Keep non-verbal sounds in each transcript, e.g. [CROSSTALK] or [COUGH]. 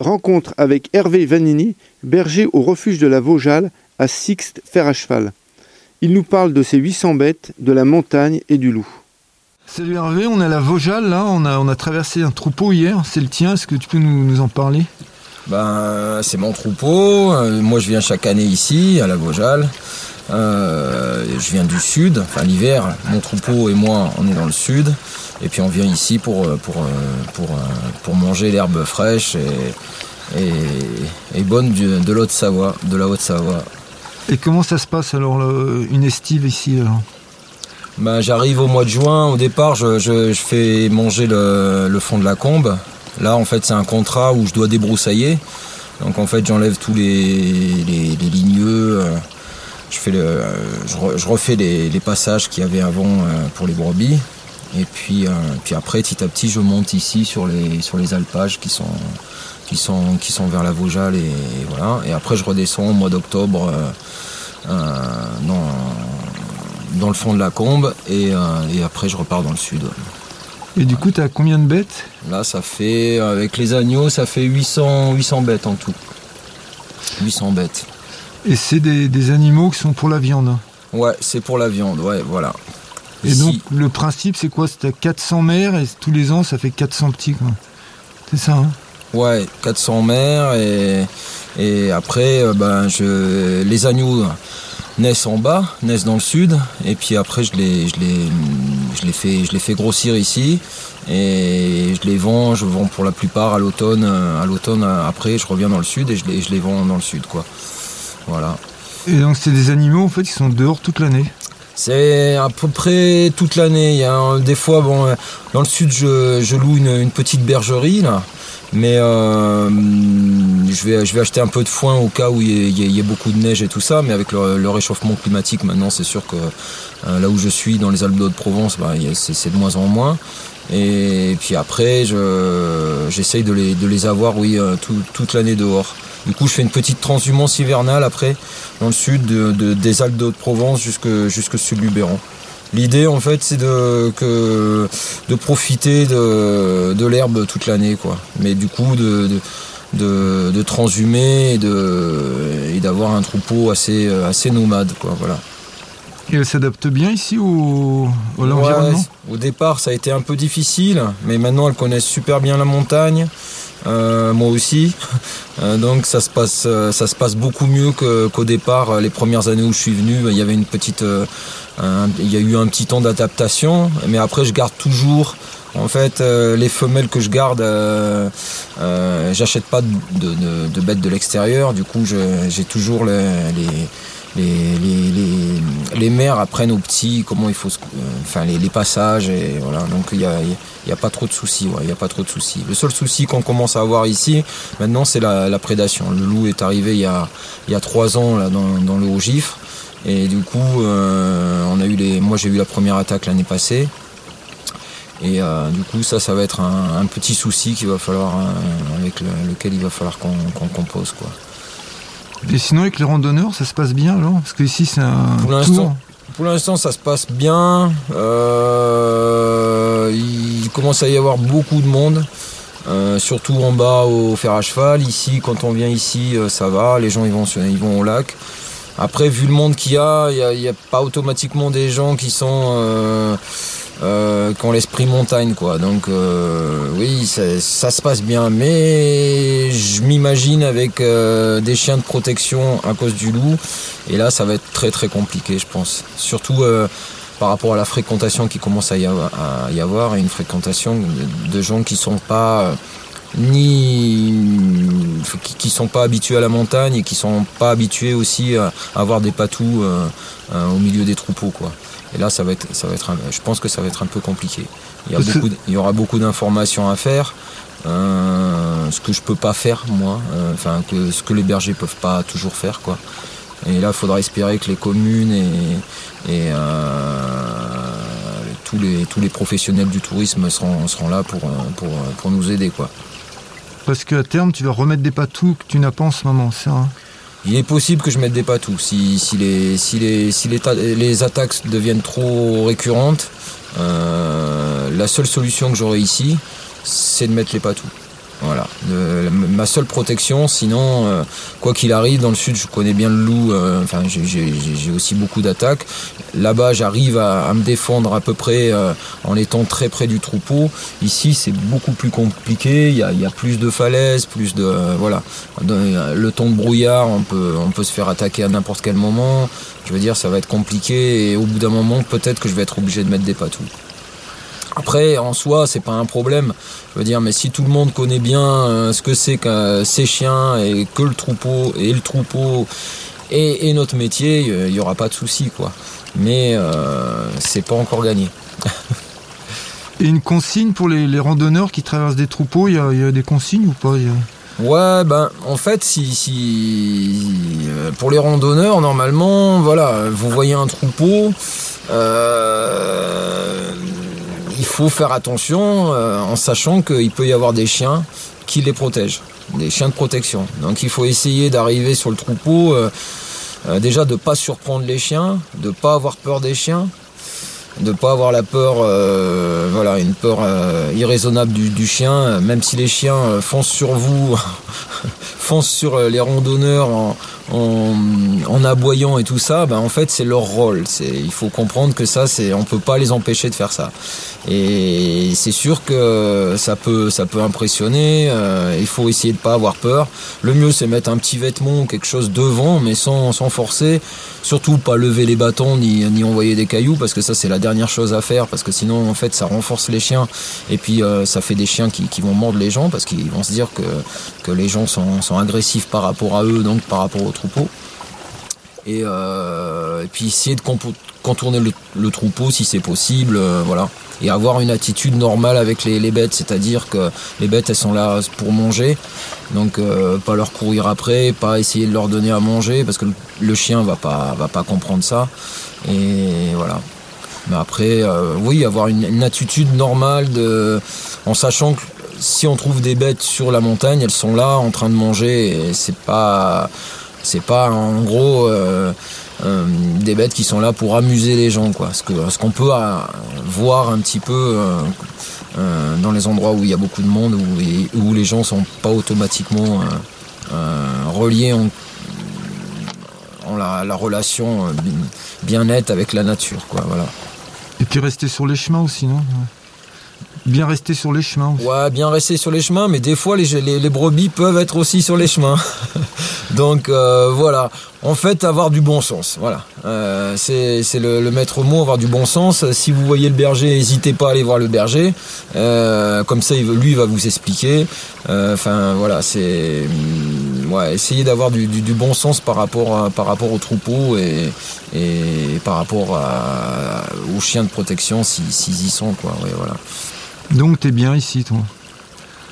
Rencontre avec Hervé Vanini, berger au refuge de la Vaujale, à Sixte, fer à cheval. Il nous parle de ses 800 bêtes, de la montagne et du loup. Salut Hervé, on est à la Vaujale là, on a, on a traversé un troupeau hier, c'est le tien, est-ce que tu peux nous, nous en parler? Ben c'est mon troupeau, Euh, moi je viens chaque année ici à la Vaujale. Euh, je viens du sud, enfin l'hiver, mon troupeau et moi on est dans le sud. Et puis on vient ici pour, euh, pour, euh, pour, pour manger l'herbe fraîche et, et, et bonne de l'Haute-Savoie, de la Haute-Savoie. Et comment ça se passe alors le- une estive ici alors? Ben, J'arrive au mois de juin, au départ je, je- je fais manger le, le fond de la combe. Là en fait c'est un contrat où je dois débroussailler. Donc en fait j'enlève tous les, les, les ligneux, euh, je, fais le, euh, je, re- je refais les, les passages qu'il y avait avant euh, pour les brebis. Et puis, euh, puis après petit à petit je monte ici sur les, sur les alpages qui sont, qui, sont, qui sont vers la Vaujale et, voilà. Et après je redescends au mois d'octobre dans, dans le fond de la combe et, et après je repars dans le sud. Et du coup, tu as combien de bêtes? Là, ça fait, avec les agneaux, ça fait 800, 800 bêtes en tout. 800 bêtes. Et c'est des, des animaux qui sont pour la viande. Ouais, c'est pour la viande, ouais, voilà. Et Ici, donc, le principe, c'est quoi? C'est à 400 mères et tous les ans, ça fait 400 petits, quoi. C'est ça, hein? Ouais, 400 mères et, et après, euh, ben, je, les agneaux naissent en bas, naissent dans le sud, et puis après, je les, je les, je les, fais, je les fais grossir ici, et je les vends, je vends pour la plupart à l'automne, à l'automne, après, je reviens dans le sud et je les, je les vends dans le sud, quoi. Voilà. Et donc, c'est des animaux, en fait, qui sont dehors toute l'année. C'est à peu près toute l'année. Il y a un- des fois, bon, euh, dans le sud, je, je loue une, une petite bergerie là, mais euh, je vais je vais acheter un peu de foin au cas où il y, ait- beaucoup de neige et tout ça. Mais avec le, le réchauffement climatique, maintenant, c'est sûr que euh, là où je suis, dans les Alpes de Haute-Provence, bah, y a- c'est de moins en moins. Et puis après, je- j'essaye de les, de les avoir, oui, tout- toute l'année dehors. Du coup, je fais une petite transhumance hivernale après, dans le sud, de- de- des Alpes de Haute-Provence jusque, jusque sud du Luberon. L'idée, en fait, c'est de, que, de profiter de, de l'herbe toute l'année, quoi. Mais du coup, de, de, de, de transhumer et de- et d'avoir un troupeau assez, assez nomade, quoi, voilà. Et elles s'adaptent bien ici au, à l'environnement Ouais, au départ, ça a été un peu difficile, mais maintenant elles connaissent super bien la montagne. Euh, moi aussi. [LAUGHS] Euh, donc ça se passe, euh, ça se passe beaucoup mieux qu'au départ. Euh, Les premières années où je suis venu, il y avait une petite, il y a eu un petit temps d'adaptation, mais après je garde toujours. En fait, euh, les femelles que je garde, euh, euh, j'achète pas de, de- de- bêtes de l'extérieur. Du coup, j'ai toujours les, les, les, les, les, les mères apprennent aux petits comment il faut se, euh, enfin les, passages et voilà. Donc il y a, y a pas trop de soucis il y a pas trop de soucis. Le seul souci qu'on commence à avoir ici maintenant c'est la, la prédation. Le loup est arrivé il y a il y a trois ans là dans, dans le haut gifre et du coup euh, on a eu les moi j'ai eu la première attaque l'année passée. Et euh, du coup ça ça va être un, petit souci qu'il va falloir euh, avec le- lequel il va falloir qu'on qu'on compose quoi Et sinon, avec les randonneurs, ça se passe bien alors Parce que ici, c'est un Pour tour. l'instant, Pour l'instant, ça se passe bien. Euh, il commence à y avoir beaucoup de monde, euh, surtout en bas au fer à cheval. Ici, quand on vient ici, euh, ça va. Les gens ils vont, ils vont au lac. Après, vu le monde qu'il y a, il n'y a, pas automatiquement des gens qui sont euh, euh, qui ont l'esprit montagne, quoi. Donc, euh, oui, ça, ça se passe bien. Mais je m'imagine avec euh, des chiens de protection à cause du loup. Et là, ça va être très très compliqué, je pense. Surtout euh, par rapport à la fréquentation qui commence à y avoir, à y avoir et une fréquentation de, gens qui sont pas euh, ni qui, sont pas habitués à la montagne et qui sont pas habitués aussi à, à avoir des patous euh, au milieu des troupeaux, quoi. Et là, ça va être, ça va être, un- je pense que ça va être un peu compliqué. Il y, a Parce que- beaucoup, de- il y aura beaucoup d'informations à faire. euh, ce que je peux pas faire moi, euh, enfin que ce que les bergers peuvent pas toujours faire quoi. Et là, il faudra espérer que les communes et, et, euh, tous, les, tous les professionnels du tourisme seront, seront là pour, pour, pour nous aider. Quoi. Parce qu'à terme, tu vas remettre des patous que tu n'as pas en ce moment, c'est ça hein? Il est possible que je mette des patous. Si, les attaques deviennent trop récurrentes, euh, la seule solution que j'aurai ici, c'est de mettre les patous. Voilà, ma seule protection. Sinon, euh, quoi qu'il arrive, dans le sud, je connais bien le loup. Euh, enfin, j'ai aussi beaucoup d'attaques. Là-bas, j'arrive à, me défendre à peu près euh, en étant très près du troupeau. Ici, c'est beaucoup plus compliqué. Il y, a, plus de falaises, plus de voilà. Le temps de brouillard, on peut on peut se faire attaquer à n'importe quel moment. Je veux dire, ça va être compliqué et au bout d'un moment, peut-être que je vais être obligé de mettre des patous. Après, en soi, c'est pas un problème. Je veux dire, mais si tout le monde connaît bien euh, ce que c'est que ces chiens et que le troupeau et le troupeau et, notre métier, il n'y aura pas de souci, quoi. Mais euh, c'est pas encore gagné. et une consigne pour les, randonneurs qui traversent des troupeaux, il y, a, des consignes ou pas Ouais, ben en fait, si, si euh, pour les randonneurs, normalement, voilà, vous voyez un troupeau. Euh, faut faire attention euh, en sachant qu'il peut y avoir des chiens qui les protègent, des chiens de protection. Donc il faut essayer d'arriver sur le troupeau, euh, euh, déjà de ne pas surprendre les chiens, de ne pas avoir peur des chiens, de ne pas avoir la peur, voilà, une peur irraisonnable du, chien, même si les chiens foncent sur vous, [LAUGHS] foncent sur les randonneurs en, en, aboyant et tout ça, ben en fait c'est leur rôle. Il faut comprendre que ça, c'est, on peut pas les empêcher de faire ça. Et c'est sûr que ça peut, ça peut impressionner. Euh, il faut essayer de pas avoir peur. Le mieux c'est mettre un petit vêtement, quelque chose devant, mais sans, sans forcer. Surtout pas lever les bâtons ni, ni envoyer des cailloux parce que ça c'est la dernière chose à faire parce que sinon en fait ça renforce les chiens et puis euh, ça fait des chiens qui, qui, vont mordre les gens parce qu'ils vont se dire que, que les gens sont, sont agressifs par rapport à eux donc par rapport aux troupeau. Et, euh, et, puis essayer de contourner le, troupeau si c'est possible, euh, voilà. Et avoir une attitude normale avec les, bêtes, c'est-à-dire que les bêtes elles sont là pour manger, donc euh, pas leur courir après, pas essayer de leur donner à manger parce que le, chien va pas va pas comprendre ça. Et voilà. Mais après, oui, avoir une, une, attitude normale de, en sachant que si on trouve des bêtes sur la montagne, elles sont là en train de manger et c'est pas c'est pas en gros euh, euh, des bêtes qui sont là pour amuser les gens quoi. Ce qu'on peut euh, voir un petit peu dans les endroits où il y a beaucoup de monde où, où les gens sont pas automatiquement reliés en, la, relation bien nette avec la nature quoi voilà. Et puis rester sur les chemins aussi non? Bien rester sur les chemins. Ouais, bien rester sur les chemins, mais des fois les, les, brebis peuvent être aussi sur les chemins. [LAUGHS] Donc euh, voilà, en fait avoir du bon sens. Voilà, euh, c'est le, le, maître mot, avoir du bon sens. Si vous voyez le berger, n'hésitez pas à aller voir le berger. Euh, comme ça, lui il va vous expliquer. Enfin voilà, c'est mm, ouais, essayer d'avoir du, du, bon sens par rapport par rapport au troupeau et, et par rapport à, aux chiens de protection s'ils y sont quoi. Ouais, voilà. Donc t'es bien ici, toi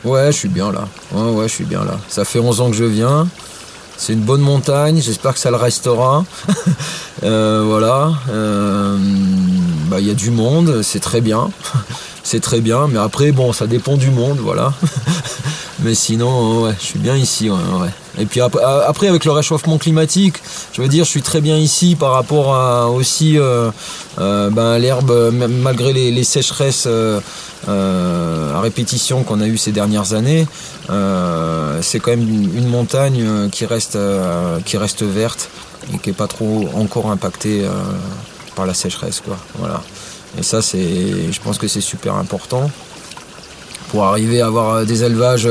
Ouais, je suis bien là. Ouais, ouais, je suis bien là. Ça fait 11 ans que je viens. C'est une bonne montagne. J'espère que ça le restera. [LAUGHS] Euh, voilà. Euh, bah, il y a du monde. C'est très bien. [LAUGHS] c'est très bien. Mais après, bon, ça dépend du monde, voilà. [LAUGHS] mais sinon, ouais, je suis bien ici. Ouais, Et puis après, avec le réchauffement climatique, je veux dire, je suis très bien ici par rapport à aussi euh, ben, l'herbe, malgré les, sécheresses euh, à répétition qu'on a eu ces dernières années, euh, c'est quand même une, montagne euh, qui reste, qui reste verte et qui n'est pas trop encore impactée par la sécheresse. Quoi. Voilà. Et ça, c'est, je pense que c'est super important pour arriver à avoir des élevages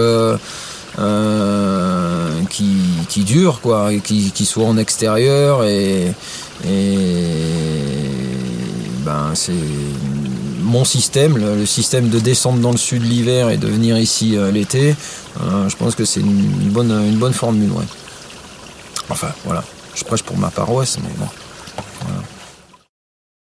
qui, qui, durent, quoi, et qui, qui soient en extérieur et, et ben c'est mon système, le, système de descendre dans le sud l'hiver et de venir ici euh, l'été, euh, je pense que c'est une, bonne, une bonne formule. Enfin, voilà. Je prêche pour ma paroisse, mais bon.